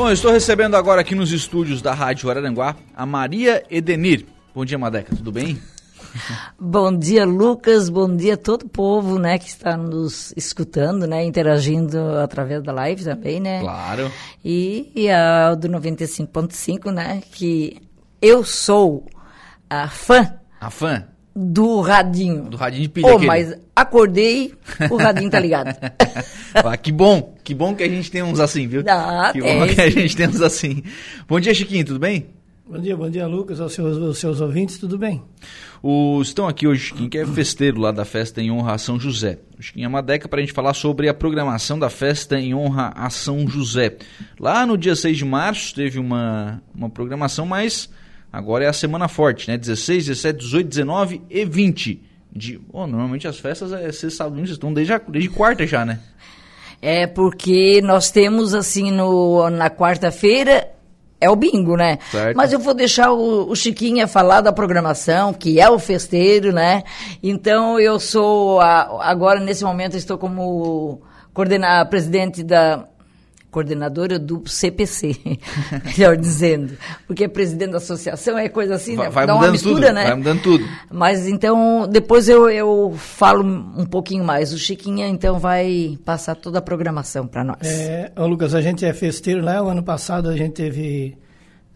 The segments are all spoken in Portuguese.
Bom, eu estou recebendo agora aqui nos estúdios da Rádio Araranguá a Maria Edenir. Bom dia, Madeca, tudo bem? Bom dia, Lucas. Bom dia a todo o povo, né, que está nos escutando, né, interagindo através da live também, né? Claro. E, e a do 95.5, né, que eu sou a fã. A fã? Do radinho. Do radinho de pilha. Oh, mas acordei, o radinho tá ligado. ah, que bom, que bom que a gente tem uns assim, viu? Ah, que bom é que a gente tem uns assim. Bom dia, Chiquinho, tudo bem? Bom dia, bom dia, Lucas, aos seus, aos seus ouvintes, tudo bem? O, estão aqui hoje, Chiquinho, que é festeiro lá da festa em honra a São José. O Chiquinho é uma década para a gente falar sobre a programação da festa em honra a São José. Lá no dia 6 de março teve uma, uma programação, mas agora é a semana forte, né? 16, 17, 18, 19 e 20. De, oh, normalmente as festas é sexta, sábado, estão desde, desde quarta já, né? É porque nós temos assim no, na quarta-feira é o bingo, né? Certo. Mas eu vou deixar o, o Chiquinha falar da programação, que é o festeiro, né? Então eu sou a, agora nesse momento estou como coordenar presidente da coordenadora do CPC, melhor dizendo, porque presidente da associação é coisa assim, vai, né? vai Dá mudando uma mistura, tudo, né? Vai mudando tudo. Mas então, depois eu, eu falo um pouquinho mais. O Chiquinha, então, vai passar toda a programação para nós. É, ô Lucas, a gente é festeiro lá. O ano passado a gente teve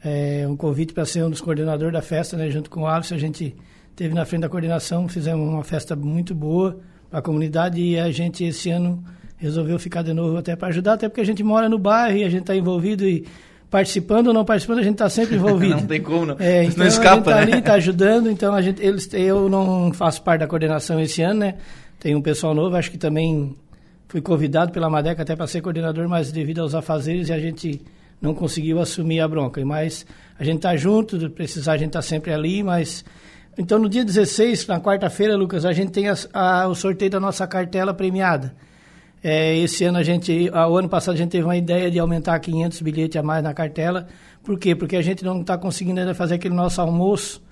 é, um convite para ser um dos coordenadores da festa, né? Junto com o Alisson, a gente teve na frente da coordenação, fizemos uma festa muito boa para a comunidade e a gente esse ano resolveu ficar de novo até para ajudar, até porque a gente mora no bairro e a gente está envolvido e participando ou não participando, a gente está sempre envolvido. não tem como, não. É, então não escapa, a gente tá né? ali, está ajudando, então a gente, eles, eu não faço parte da coordenação esse ano, né? Tem um pessoal novo, acho que também fui convidado pela Madeca até para ser coordenador, mas devido aos afazeres a gente não conseguiu assumir a bronca. Mas a gente está junto, precisar a gente está sempre ali, mas... Então no dia 16, na quarta-feira, Lucas, a gente tem a, a, o sorteio da nossa cartela premiada. É, esse ano a gente, o ano passado a gente teve uma ideia de aumentar 500 bilhetes a mais na cartela. Por quê? Porque a gente não está conseguindo ainda fazer aquele nosso almoço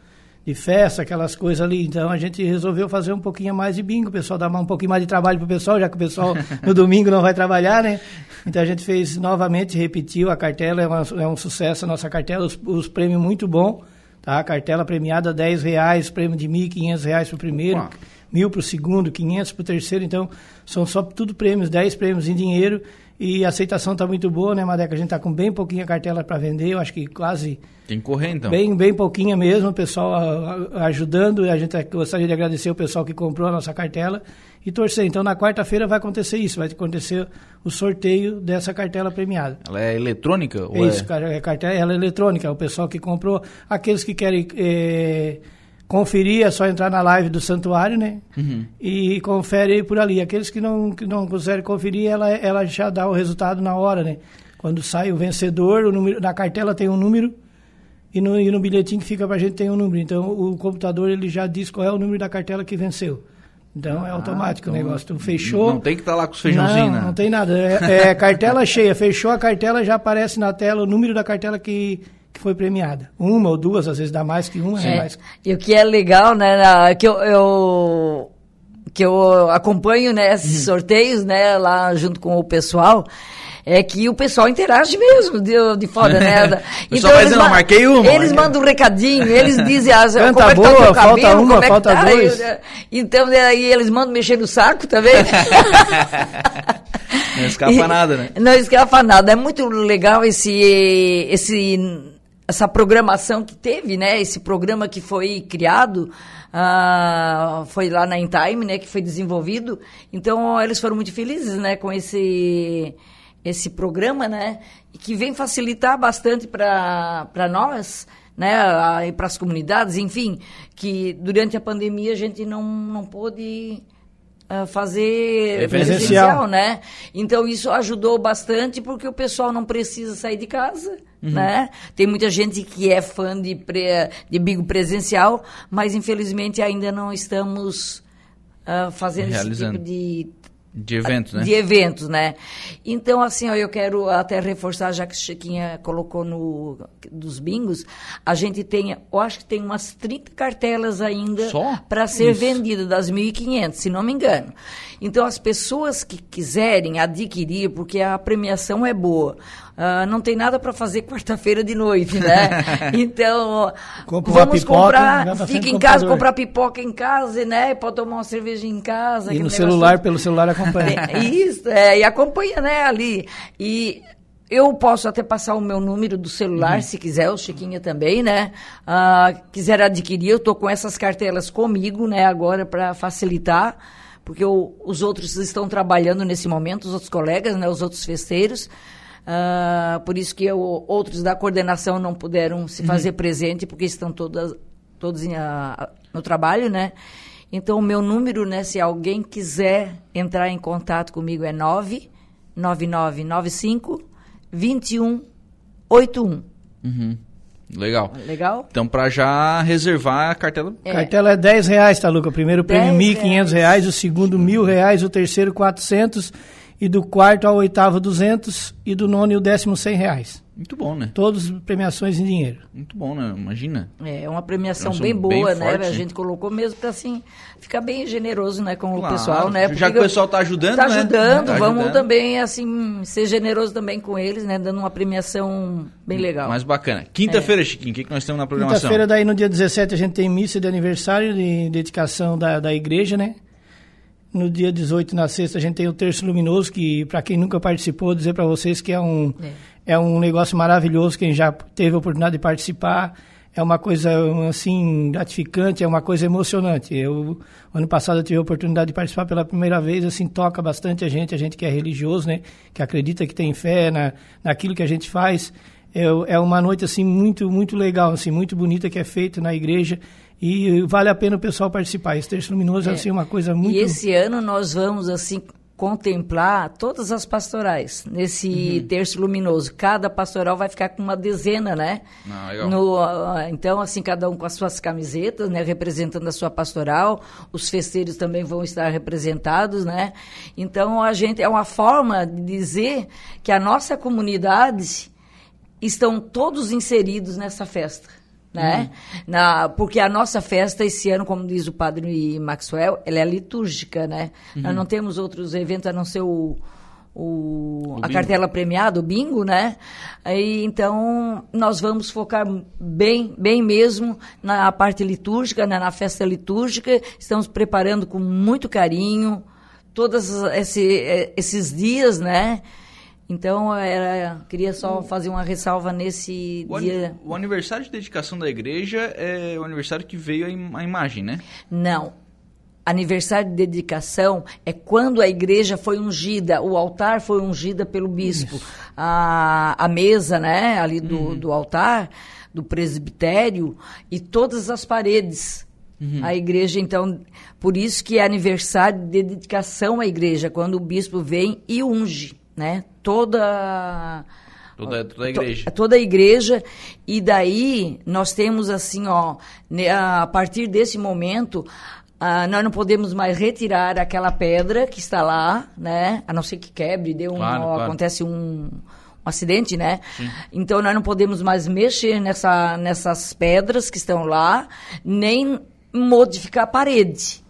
de festa, aquelas coisas ali. Então a gente resolveu fazer um pouquinho mais de bingo. O pessoal dá um pouquinho mais de trabalho pro pessoal, já que o pessoal no domingo não vai trabalhar, né? Então a gente fez novamente, repetiu a cartela, é, uma, é um sucesso a nossa cartela, os, os prêmios muito bom. Tá? A cartela premiada 10 reais, prêmio de R$ 1.500 para o primeiro. Uau mil para o segundo, 500 para o terceiro, então são só tudo prêmios, 10 prêmios em dinheiro e a aceitação está muito boa, né, Madeca? A gente está com bem pouquinha cartela para vender, eu acho que quase... Tem que correr, então. Bem, bem pouquinha mesmo, o pessoal a, a, ajudando, a gente gostaria de agradecer o pessoal que comprou a nossa cartela e torcer. Então, na quarta-feira vai acontecer isso, vai acontecer o sorteio dessa cartela premiada. Ela é eletrônica? É isso, é... cartela ela é eletrônica, o pessoal que comprou, aqueles que querem... Eh, conferir, é só entrar na live do santuário, né? Uhum. E confere por ali. Aqueles que não, que não quiserem conferir, ela, ela já dá o resultado na hora, né? Quando sai o vencedor, o número, na cartela tem um número e no, e no bilhetinho que fica pra gente tem um número. Então o computador ele já diz qual é o número da cartela que venceu. Então é Ah, automático então o negócio. Tu fechou. Não tem que estar lá com os feijãozinhos, não, né? Não tem nada. É, é cartela cheia. Fechou a cartela, já aparece na tela o número da cartela que, que foi premiada. Uma ou duas, às vezes dá mais que uma, né? É, Mais. E o que é legal, né, que eu, eu- que eu acompanho né, esses Uhum. sorteios, né, lá junto com o pessoal, é que o pessoal interage mesmo de, de fora, né? da- O pessoal vai eles ma- "Marquei uma, Eles marquei". mandam um recadinho, eles dizem, ah, Canta como é tá boa, teu falta cabelo, uma, é falta tá? dois. Eu- Então, aí eles mandam mexer no saco também. Não escapa nada, né? Não escapa nada. É muito legal esse, esse, essa programação que teve, né? Esse programa que foi criado, ah, foi lá na Intime, né? Que foi desenvolvido. Então, eles foram muito felizes, né? Com esse, esse programa, né? Que vem facilitar bastante para nós, né? E para as comunidades, enfim, que durante a pandemia a gente não, não pôde ah, fazer É presencial, né? Então isso ajudou bastante porque o pessoal não precisa sair de casa, né? Tem muita gente que é fã de, pre, de bingo presencial, mas infelizmente ainda não estamos ah, fazendo esse Realizando. tipo de De eventos, né? De eventos, né? Então, assim, ó, eu quero até reforçar, já que Chiquinha colocou no dos bingos, a gente tem, eu acho que tem umas 30 cartelas ainda para ser Isso. vendida, das 1.500, se não me engano. Então, as pessoas que quiserem adquirir, porque a premiação é boa, Uh, não tem nada para fazer quarta-feira de noite, né? então, vamos pipoca, comprar, fica em casa, comprar pipoca em casa, né? Pode tomar uma cerveja em casa. E no celular, pelo celular acompanha. Isso, é, e acompanha, né, ali. E eu posso até passar o meu número do celular, uhum. se quiser, o Chiquinha também, né? Uh, quiser adquirir, eu tô com essas cartelas comigo, né, agora para facilitar, porque eu, os outros estão trabalhando nesse momento, os outros colegas, né, os outros festeiros. Uh, por isso que eu, outros da coordenação não puderam se uhum. fazer presente, porque estão todas, todos em, uh, no trabalho, né? Então, o meu número, né, se alguém quiser entrar em contato comigo, é 99995 2181. Uhum. Legal. Legal? Então, para já reservar a cartela. É. Cartela é 10 reais, tá, Luca? O primeiro prêmio, R$ 1.500, o segundo, R$ 1.000, o terceiro, 400 e do quarto ao oitavo 200 e do nono e o décimo 100 reais. Muito bom, né? Todas premiações em dinheiro. Muito bom, né? Imagina. É, uma premiação bem boa, bem né? Forte. A gente colocou mesmo para assim ficar bem generoso, né, com claro, o pessoal, né? Porque já que o pessoal tá ajudando, tá né? ajudando, tá vamos ajudando. também assim ser generoso também com eles, né, dando uma premiação bem legal. Mais bacana. Quinta-feira, é. Chiquinho, o que, que nós temos na programação? Quinta-feira daí no dia 17 a gente tem missa de aniversário de dedicação da, da igreja, né? No dia 18, na sexta, a gente tem o Terço Luminoso, que, para quem nunca participou, dizer para vocês que é um, é. é. um negócio maravilhoso. Quem já teve a oportunidade de participar, é uma coisa, assim, gratificante, é uma coisa emocionante. Eu, ano passado, eu tive a oportunidade de participar pela primeira vez, assim, toca bastante a gente, a gente que é religioso, né, que acredita, que tem fé na, naquilo que a gente faz. É, é uma noite, assim, muito, muito legal, assim, muito bonita, que é feita na igreja e vale a pena o pessoal participar. Esse terço luminoso é, é assim, uma coisa muito... E esse ano nós vamos, assim, contemplar todas as pastorais nesse uhum. terço luminoso. Cada pastoral vai ficar com uma dezena, né? Ah, no, então, assim, cada um com as suas camisetas, né? Representando a sua pastoral. Os festeiros também vão estar representados, né? Então, a gente... É uma forma de dizer que a nossa comunidade estão todos inseridos nessa festa né? Uhum. Na, porque a nossa festa esse ano, como diz o padre Maxwell, ela é litúrgica, né? Uhum. Nós não temos outros eventos a não ser o, o, o a cartela premiada, o bingo, né? Aí, então, nós vamos focar bem, bem mesmo na parte litúrgica, né? na festa litúrgica. Estamos preparando com muito carinho todos esse, esses dias, né? Então, era, queria só fazer uma ressalva nesse o dia. o aniversário de dedicação da igreja é o aniversário que veio a, im a imagem, né? Não. Aniversário de dedicação é quando a igreja foi ungida, o altar foi ungida pelo bispo. A, a mesa, né, ali do, uhum. do altar, do presbitério e todas as paredes. Uhum. A igreja, então, por isso que é aniversário de dedicação à igreja, quando o bispo vem e unge né? Toda Toda, toda a igreja. To, toda a igreja. E daí nós temos assim, ó, a partir desse momento, ah, nós não podemos mais retirar aquela pedra que está lá, né? A não ser que quebre, dê um, claro, claro. acontece um, um, acidente, né? Sim. Então nós não podemos mais mexer nessa, nessas pedras que estão lá, nem modificar a parede.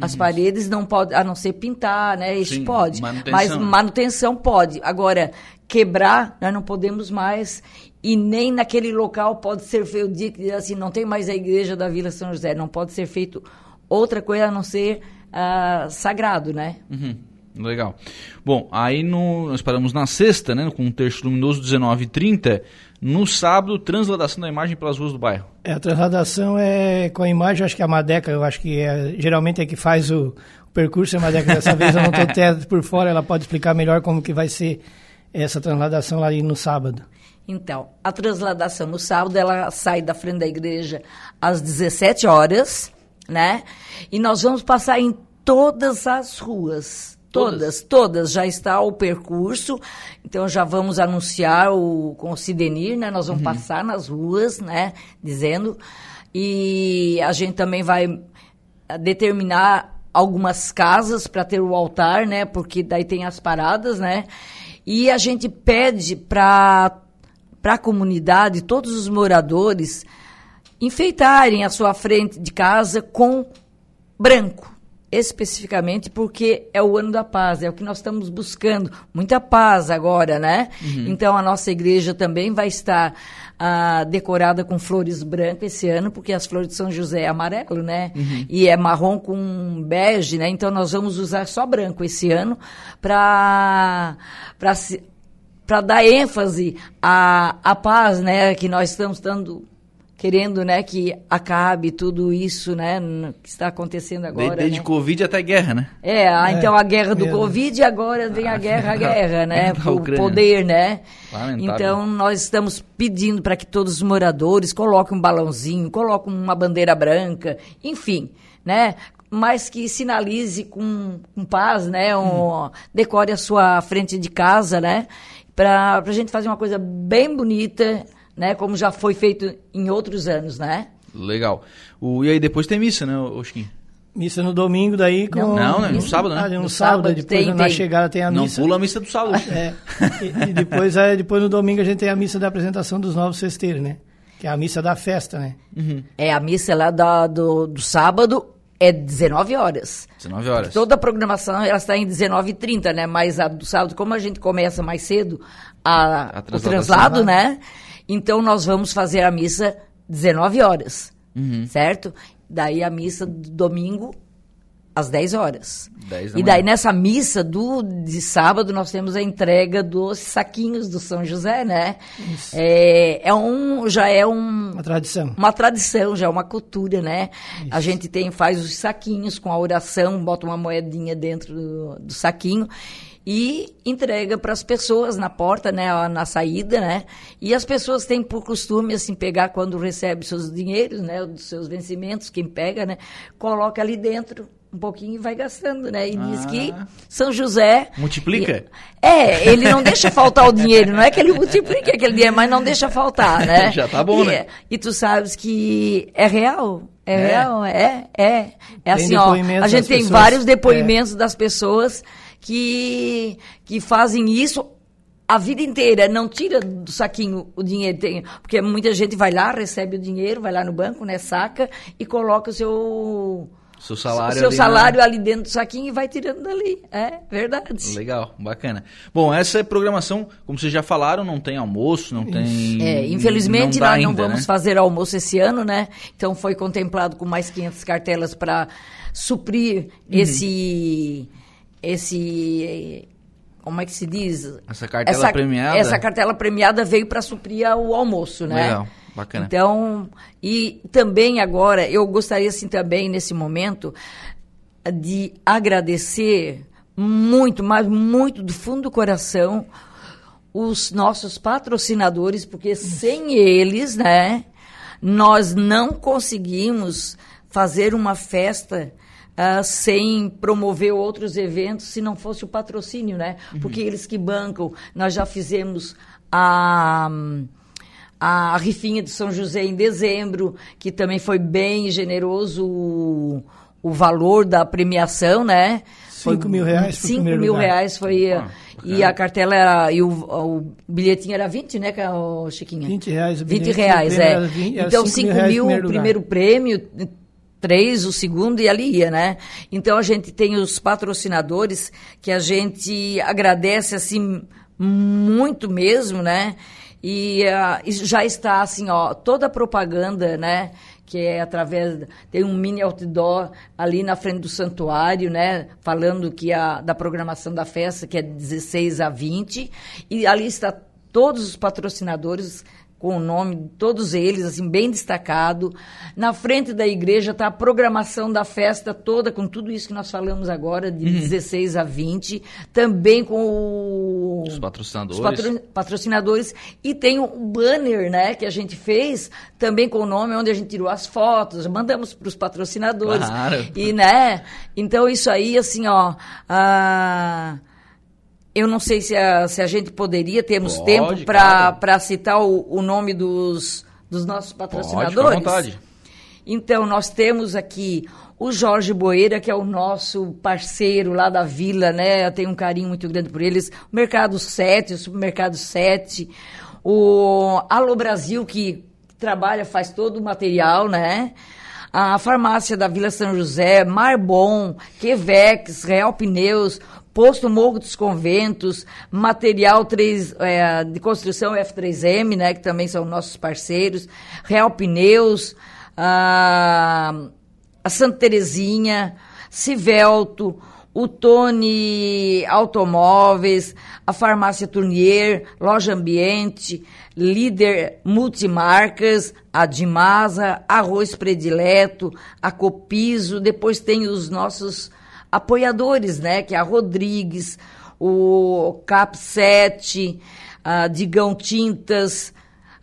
As paredes não podem, a não ser pintar, né? Isso Sim, pode. Manutenção. Mas manutenção pode. Agora, quebrar, nós não podemos mais. E nem naquele local pode ser feito, o dia que assim, não tem mais a igreja da Vila São José. Não pode ser feito outra coisa a não ser uh, sagrado, né? Uhum. Legal. Bom, aí no, nós paramos na sexta, né? Com um terço luminoso 19h30. No sábado, transladação da imagem pelas ruas do bairro. É, a transladação é com a imagem, acho que a Madeca, eu acho que é, geralmente é que faz o, o percurso, a Madeca dessa vez eu não estou até por fora, ela pode explicar melhor como que vai ser essa transladação lá no sábado. Então, a transladação no sábado, ela sai da frente da igreja às 17 horas, né? E nós vamos passar em todas as ruas Todas, todas, já está o percurso. Então já vamos anunciar o com o Sidenir, né? Nós vamos uhum. passar nas ruas, né, dizendo. E a gente também vai determinar algumas casas para ter o altar, né? Porque daí tem as paradas, né? E a gente pede para para a comunidade, todos os moradores enfeitarem a sua frente de casa com branco, especificamente porque é o ano da paz, é o que nós estamos buscando, muita paz agora, né? Uhum. Então a nossa igreja também vai estar ah, decorada com flores brancas esse ano, porque as flores de São José é amarelo, né? Uhum. E é marrom com bege, né? Então nós vamos usar só branco esse ano para para dar ênfase à, à paz, né, que nós estamos dando querendo, né, que acabe tudo isso, né, que está acontecendo agora. Desde né? Covid até guerra, né? É, é então a guerra do Covid e agora vem a guerra, a guerra, né, o poder, né? Lamentável. Então nós estamos pedindo para que todos os moradores coloquem um balãozinho, coloquem uma bandeira branca, enfim, né? mas que sinalize com, com paz, né? Um, hum. Decore a sua frente de casa, né? para a gente fazer uma coisa bem bonita, né? Como já foi feito em outros anos, né? Legal. O, e aí depois tem missa, né, Osquinho? Missa no domingo daí com... Não, não, né? no sábado, né? Ah, no, no sábado, sábado, depois tem, na tem. chegada tem a missa. Não pula a missa do sábado. é. E, e, depois, é, depois no domingo a gente tem a missa da apresentação dos novos festeiros, né? Que é a missa da festa, né? Uhum. É a missa lá da, do, do sábado é 19 horas. 19 horas. Toda a programação ela está em 19h30, né? Mas a do sábado, como a gente começa mais cedo a, a o translado, né? Então nós vamos fazer a missa 19 horas, uhum. certo? Daí a missa do domingo às 10 horas. 10 e daí nessa missa do de sábado nós temos a entrega dos saquinhos do São José, né? Isso. É, é um já é um, uma tradição. Uma tradição, já é uma cultura, né? Isso. A gente tem faz os saquinhos com a oração, bota uma moedinha dentro do, do saquinho e entrega para as pessoas na porta, né, na saída, né? E as pessoas têm por costume assim pegar quando recebe seus dinheiros, né, dos seus vencimentos, quem pega, né, coloca ali dentro um pouquinho e vai gastando, né? E ah. diz que ah. São José. Multiplica? É, ele não deixa faltar o dinheiro, não é que ele multiplica aquele dinheiro, mas não deixa faltar, né? Já tá bom, e, né? E tu sabes que é real. É, é. real, é, é. É assim, ó. A gente tem pessoas, vários depoimentos é. das pessoas que, que fazem isso a vida inteira, não tira do saquinho o dinheiro, tem, porque muita gente vai lá, recebe o dinheiro, vai lá no banco, né, saca e coloca o seu seu salário, seu ali, salário né? ali dentro do saquinho e vai tirando dali. É verdade. Legal, bacana. Bom, essa é programação, como vocês já falaram, não tem almoço, não tem. É, infelizmente não nós ainda, não vamos né? fazer almoço esse ano, né? Então foi contemplado com mais 500 cartelas para suprir uhum. esse. Esse como é que se diz? Essa cartela essa, premiada. Essa cartela premiada veio para suprir o almoço, né? Legal. Bacana. Então, e também agora, eu gostaria assim também nesse momento de agradecer muito, mas muito do fundo do coração os nossos patrocinadores, porque sem eles, né, nós não conseguimos fazer uma festa uh, sem promover outros eventos se não fosse o patrocínio, né? Uhum. Porque eles que bancam, nós já fizemos a. Um, a rifinha de São José em dezembro, que também foi bem generoso o, o valor da premiação, né? Cinco mil reais foi Cinco mil lugar. reais foi... Ah, e a cartela era... E o, o bilhetinho era 20, né, o Chiquinha? 20 reais. O 20 reais, é. 20, então, 5 mil, o primeiro prêmio, três o segundo e ali ia, né? Então, a gente tem os patrocinadores que a gente agradece, assim, muito mesmo, né? E uh, já está assim, ó, toda a propaganda, né? Que é através. Tem um mini outdoor ali na frente do santuário, né? Falando que a, da programação da festa, que é 16 a 20. E ali está todos os patrocinadores com o nome, todos eles, assim, bem destacado. Na frente da igreja está a programação da festa toda, com tudo isso que nós falamos agora, de uhum. 16 a 20. Também com o, os patrocinadores. Os patro, patrocinadores. E tem o banner, né, que a gente fez, também com o nome, onde a gente tirou as fotos, mandamos para os patrocinadores. Claro. E, né, então isso aí, assim, ó... Ah, eu não sei se a, se a gente poderia, termos Pode, tempo para citar o, o, nome dos, dos nossos patrocinadores. Pode, vontade. Então, nós temos aqui o Jorge Boeira, que é o nosso parceiro lá da vila, né? Eu tenho um carinho muito grande por eles. O Mercado 7, o Supermercado 7, o Alô Brasil, que trabalha, faz todo o material, né? A farmácia da Vila São José, Marbon, Quevex, Real Pneus, Posto Morro dos Conventos, Material 3, é, de Construção F3M, né, que também são nossos parceiros, Real Pneus, a, a Santa Terezinha, Civelto, o Tony Automóveis, a Farmácia Tournier, Loja Ambiente, Líder Multimarcas, a Dimasa, Arroz Predileto, a Copiso, depois tem os nossos apoiadores, né? Que é a Rodrigues, o Cap 7, a Digão Tintas,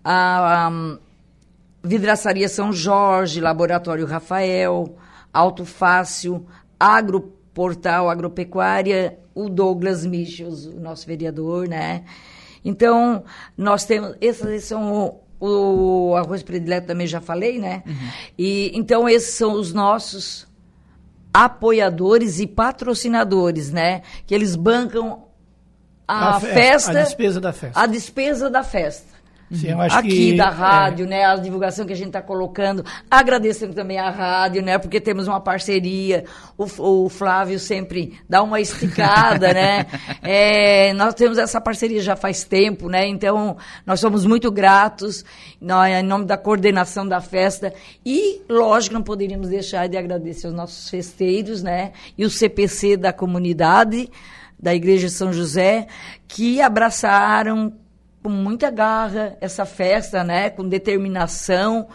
a, a Vidraçaria São Jorge, Laboratório Rafael, Alto Fácil, Agroportal Agropecuária, o Douglas Michels, o nosso vereador, né? Então, nós temos. Esses são o, o arroz predileto também já falei, né? Uhum. E, então, esses são os nossos apoiadores e patrocinadores, né? Que eles bancam a, a festa. A despesa da festa. A despesa da festa. Sim, aqui que, da rádio, é. né? A divulgação que a gente está colocando. Agradecendo também à rádio, né? Porque temos uma parceria. O, o Flávio sempre dá uma esticada, né? É, nós temos essa parceria já faz tempo, né? Então, nós somos muito gratos nós, em nome da coordenação da festa. E, lógico, não poderíamos deixar de agradecer os nossos festeiros, né? E o CPC da comunidade da Igreja São José, que abraçaram com muita garra essa festa, né? Com determinação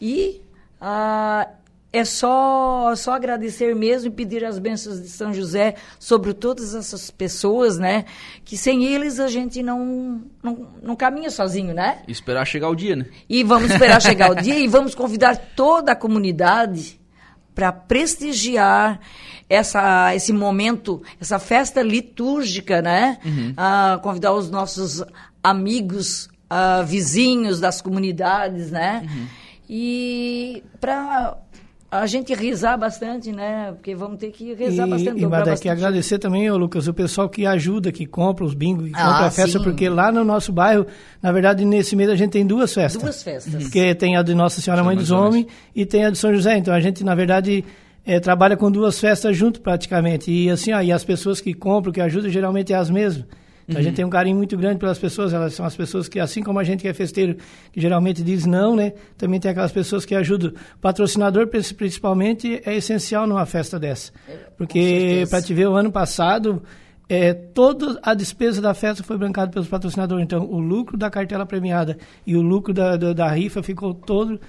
e ah, é só só agradecer mesmo e pedir as bênçãos de São José sobre todas essas pessoas, né? Que sem eles a gente não não, não caminha sozinho, né? E esperar chegar o dia, né? E vamos esperar chegar o dia e vamos convidar toda a comunidade para prestigiar essa, esse momento, essa festa litúrgica, né? Uhum. Ah, convidar os nossos amigos, uh, vizinhos das comunidades, né? Uhum. E para a gente rezar bastante, né? Porque vamos ter que rezar e, bastante. E bastante. agradecer também, ô Lucas, o pessoal que ajuda, que compra os bingos, que ah, compra a festa, sim. porque lá no nosso bairro, na verdade, nesse mês a gente tem duas festas. Duas festas. Porque tem a de Nossa Senhora Mãe dos Homens e tem a de São José. Então a gente, na verdade, é, trabalha com duas festas junto praticamente. E assim, ó, e as pessoas que compram, que ajudam, geralmente é as mesmas. Então, uhum. A gente tem um carinho muito grande pelas pessoas, elas são as pessoas que, assim como a gente que é festeiro, que geralmente diz não, né? Também tem aquelas pessoas que ajudam. O patrocinador, principalmente, é essencial numa festa dessa. Porque, para te ver, o ano passado, é, toda a despesa da festa foi bancada pelos patrocinadores. Então, o lucro da cartela premiada e o lucro da, da, da rifa ficou todo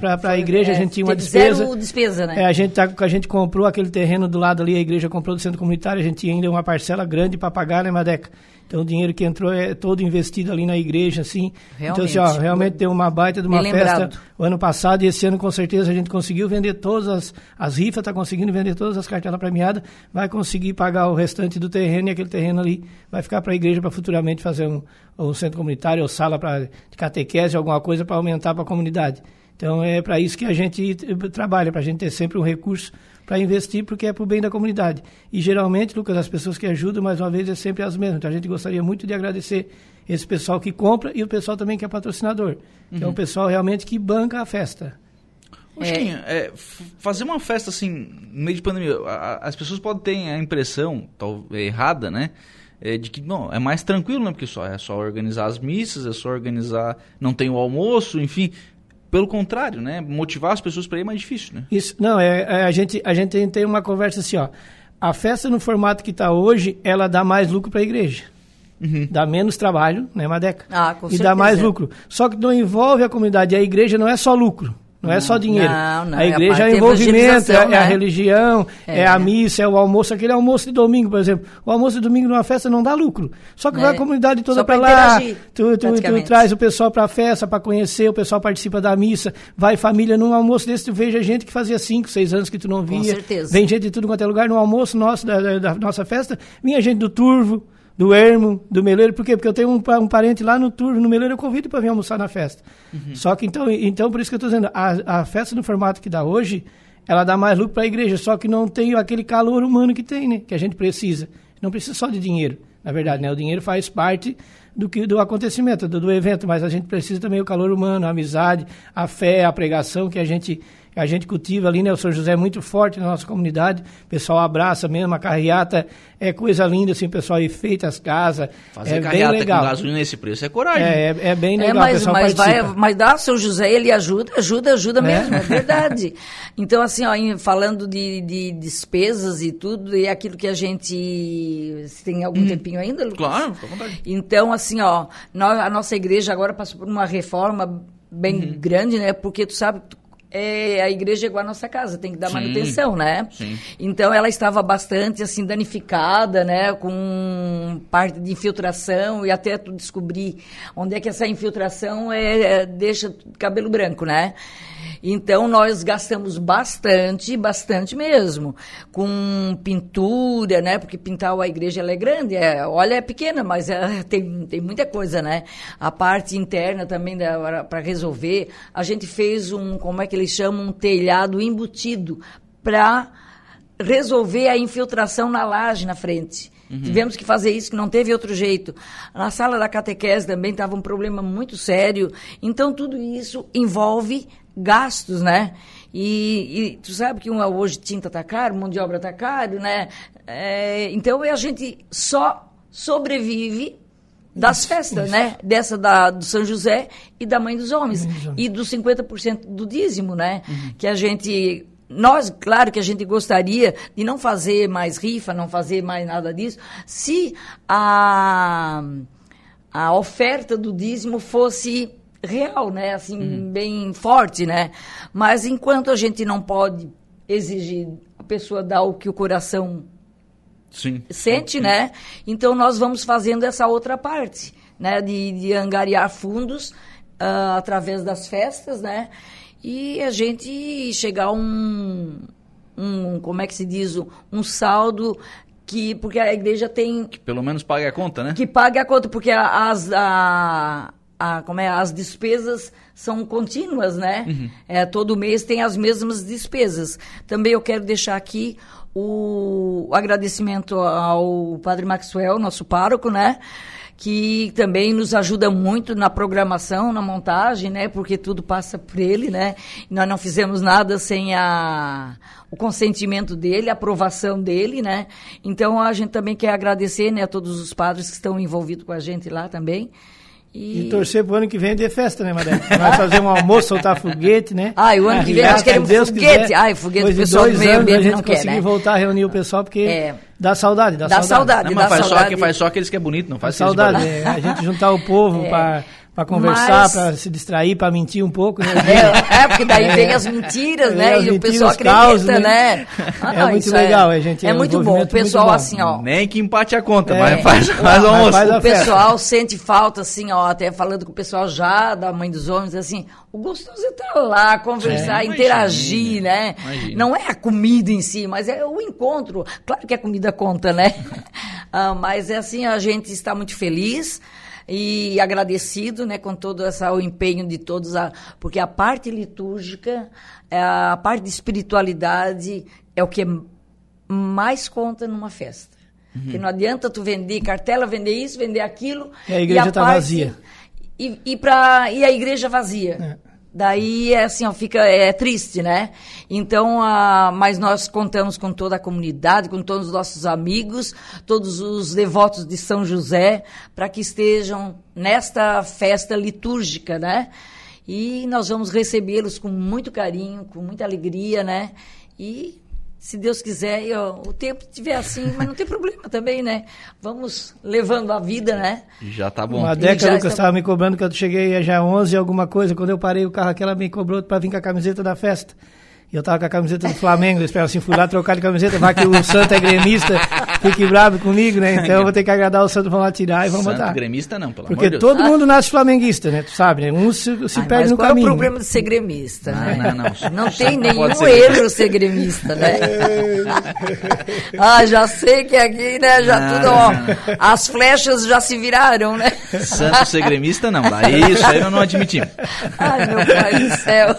para a igreja. É, a gente tinha uma despesa. Zero despesa, né? É, a, gente, tá, a gente comprou aquele terreno do lado ali, a igreja comprou do centro comunitário, a gente tinha ainda uma parcela grande para pagar, né, Madeca? Então o dinheiro que entrou é todo investido ali na igreja, assim. Realmente. Então, assim, ó, realmente deu uma baita de uma festa o ano passado e esse ano com certeza a gente conseguiu vender todas as, as rifas, está conseguindo vender todas as cartelas premiadas, vai conseguir pagar o restante do terreno e aquele terreno ali vai ficar para a igreja para futuramente fazer um, um centro comunitário ou sala pra, de catequese, alguma coisa para aumentar para a comunidade. Então é para isso que a gente trabalha, para a gente ter sempre um recurso para investir, porque é para o bem da comunidade. E geralmente, Lucas, as pessoas que ajudam, mais uma vez, é sempre as mesmas. Então a gente gostaria muito de agradecer esse pessoal que compra e o pessoal também que é patrocinador. Uhum. Que é o pessoal realmente que banca a festa. Chiquinha, é. é, fazer uma festa assim, no meio de pandemia, as pessoas podem ter a impressão, tal, errada, né? É, de que não, é mais tranquilo, né? Porque só, é só organizar as missas, é só organizar, não tem o almoço, enfim pelo contrário, né? Motivar as pessoas para ir é mais difícil, né? Isso, não, é, é, a, gente, a gente tem uma conversa assim, ó. A festa no formato que está hoje, ela dá mais lucro para a igreja. Uhum. Dá menos trabalho, né, Madeca? Ah, com e certeza. dá mais lucro. Só que não envolve a comunidade. A igreja não é só lucro. Não, é só dinheiro. Não, não, a igreja é, é envolvimento, é, né? é, a religião, é. é. a missa, é o almoço, aquele almoço de domingo, por exemplo. O almoço de domingo numa festa não dá lucro. Só que vai a é. comunidade toda para lá. Tu, tu, tu, traz o pessoal para a festa, para conhecer, o pessoal participa da missa. Vai família num almoço desse, tu veja gente que fazia 5, 6 anos que tu não via. Com certeza. Vem gente de tudo quanto é lugar. No almoço nosso, da, da, da nossa festa, vinha gente do Turvo, do Ermo, do Meleiro, por quê? Porque eu tenho um, um parente lá no Turvo, no Meleiro, eu convido para vir almoçar na festa. Uhum. Só que então, então, por isso que eu estou dizendo, a, a festa no formato que dá hoje, ela dá mais lucro para a igreja, só que não tem aquele calor humano que tem, né? Que a gente precisa. Não precisa só de dinheiro, na verdade, né? O dinheiro faz parte do que do acontecimento, do, do evento, mas a gente precisa também o calor humano, a amizade, a fé, a pregação que a gente a gente cultiva ali, né? O São José é muito forte na nossa comunidade, o pessoal abraça mesmo, a carreata é coisa linda, assim, o pessoal aí feita as casas. Fazer é carreata bem legal. com gasolina nesse preço é coragem. É, é, é bem É, legal, o mas, pessoal mas, participa. vai, mas dá, São José, ele ajuda, ajuda, ajuda mesmo, é, verdade. Então, assim, ó, em- falando de, de despesas e tudo, e aquilo que a gente. Você tem algum tempinho ainda, Lucas? Claro, fica à vontade. Então, assim, ó, nós- a nossa igreja agora passou por uma reforma bem Uhum. grande, né? Porque tu sabe, tu- é, a igreja é igual a nossa casa, tem que dar Sim. manutenção, né? Sim. Então ela estava bastante assim danificada, né, com parte de infiltração e até tu descobrir onde é que essa infiltração é, é- deixa cabelo branco, né? Então nós gastamos bastante, bastante mesmo, com pintura, né? Porque pintar a igreja ela é grande, é, olha é pequena, mas é- tem, tem muita coisa, né? A parte interna também para resolver, a gente fez um, como é que eles chamam, um telhado embutido para resolver a infiltração na laje na frente. Tivemos que fazer isso, que não teve outro jeito. Na sala da catequese também estava um problema muito sério. Então, tudo isso envolve gastos, né? E, e tu sabe que uma, hoje tinta está caro, mão de obra está caro, né? É, então, a gente só sobrevive das festas, né? Dessa da, do São José e da Mãe dos Homens. Mãe dos Homens. E dos 50% do dízimo, né? Que a gente. Nós, claro que a gente gostaria de não fazer mais rifa, não fazer mais nada disso, se a, a oferta do dízimo fosse real, né? Assim, bem forte, né? Mas enquanto a gente não pode exigir a pessoa dar o que o coração Sim. sente, né? Então nós vamos fazendo essa outra parte, né? De, de angariar fundos ah, através das festas, né? E a gente chegar a um, um, como é que se diz, um, saldo que, porque a igreja tem Pelo menos pague a conta, né? que pague a conta, porque as, a, a- como é, as despesas são contínuas, né? É, todo mês tem as mesmas despesas. Também eu quero deixar aqui o, agradecimento ao Padre Maxwell, nosso pároco, né? Que também nos ajuda muito na programação, na montagem, né? Porque tudo passa por ele, né? Nós não fizemos nada sem a, o consentimento dele, a aprovação dele, né? Então a gente também quer agradecer, né, a todos os padres que estão envolvidos com a gente lá também. E, E torcer pro ano que vem de festa, né, Madé? Vai fazer um almoço, soltar foguete, né? Ai, o ano que vem nós queremos Deus foguete. quiser, Ai, foguete, depois o de pessoal do dois meio anos, ambiente a gente não quer, conseguir né? voltar a reunir o pessoal, porque É. dá saudade, dá, Dá saudade. Não, dá mas faz só, saudade. que, faz só aqueles que é bonito, não Faz faz saudade, é, a gente juntar o povo É. pra para conversar, Mas- para se distrair, para mentir um pouco, né? É, é, porque daí vem as mentiras, né? É, as e o mentiras, pessoal os acredita, causos, né? né? Ah, É muito isso legal, é, gente, É, é um muito bom. O muito pessoal, bom. assim, ó. Nem que empate a conta, É. mas faz, faz o Mas almoço. faz O festa. pessoal sente falta, assim, ó, até falando com o pessoal já da Mãe dos Homens, assim, o gostoso é estar lá, conversar, É, interagir, imagina, né? imagina. Não é a comida em si, mas é o encontro. Claro que a comida conta, né? Ah, mas é assim, a gente está muito feliz e agradecido, né, com todo essa, o empenho de todos, a, porque a parte litúrgica, é a parte de espiritualidade é o que mais conta numa festa. Uhum. Porque não adianta tu vender cartela, vender isso, vender aquilo. E a igreja tá vazia. E, e, pra, e a igreja vazia. É. Daí é assim, ó, fica é triste, né? Então, ah, mas nós contamos com toda a comunidade, com todos os nossos amigos, todos os devotos de São José, para que estejam nesta festa litúrgica, né? E nós vamos recebê-los com muito carinho, com muita alegria, né? E se Deus quiser, e, ó, o tempo estiver assim, mas não tem problema também, né? Vamos levando a vida, né? Já tá bom. Uma década, Lucas está- estava me cobrando que eu cheguei já 11 alguma coisa. Quando eu parei, o carro aquela me cobrou para vir com a camiseta da festa. E eu tava com a camiseta do Flamengo, eu espero assim, fui lá trocar de camiseta, vai que o Santo é gremista, fique bravo comigo, né? Então eu vou ter que agradar o Santo, vamos lá tirar e vamos Santo botar. gremista não, pelo Porque amor de Deus. todo mundo nasce flamenguista, né? Tu sabe, né? Um se, se Ai, perde no qual caminho. é o problema de ser gremista, Não, né? não, não. Não tem Não nenhum ser erro ser gremista, né? ah, já sei que aqui, né, já Não, tudo, ó, as flechas já se viraram, né? Santo ser gremista não, isso aí nós não admitimos. Ai, meu pai do céu.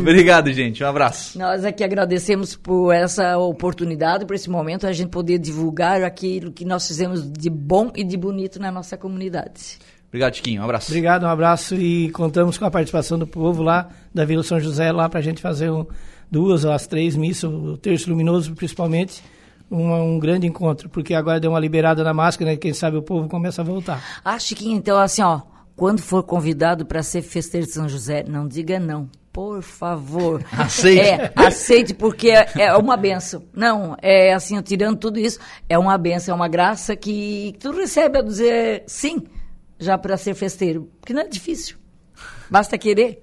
Obrigado, gente. Um abraço. Nós aqui agradecemos por essa oportunidade, por esse momento, a gente poder divulgar aquilo que nós fizemos de bom e de bonito na nossa comunidade. Obrigado, Tiquinho. Um abraço. Obrigado, um abraço e contamos com a participação do povo lá da Vila São José lá para a gente fazer um, duas ou as três missas, o terço luminoso principalmente, um, um grande encontro, porque agora deu uma liberada na máscara, né? Quem sabe o povo começa a voltar. Ah, Chiquinho, então assim, ó, quando for convidado para ser festeiro de São José, não diga não. Por favor. Aceite. É, aceite, porque é, é uma benção. Não, é assim, tirando tudo isso, é uma benção, é uma graça que tu recebe a dizer sim, já para ser festeiro. Porque não é difícil. Basta querer.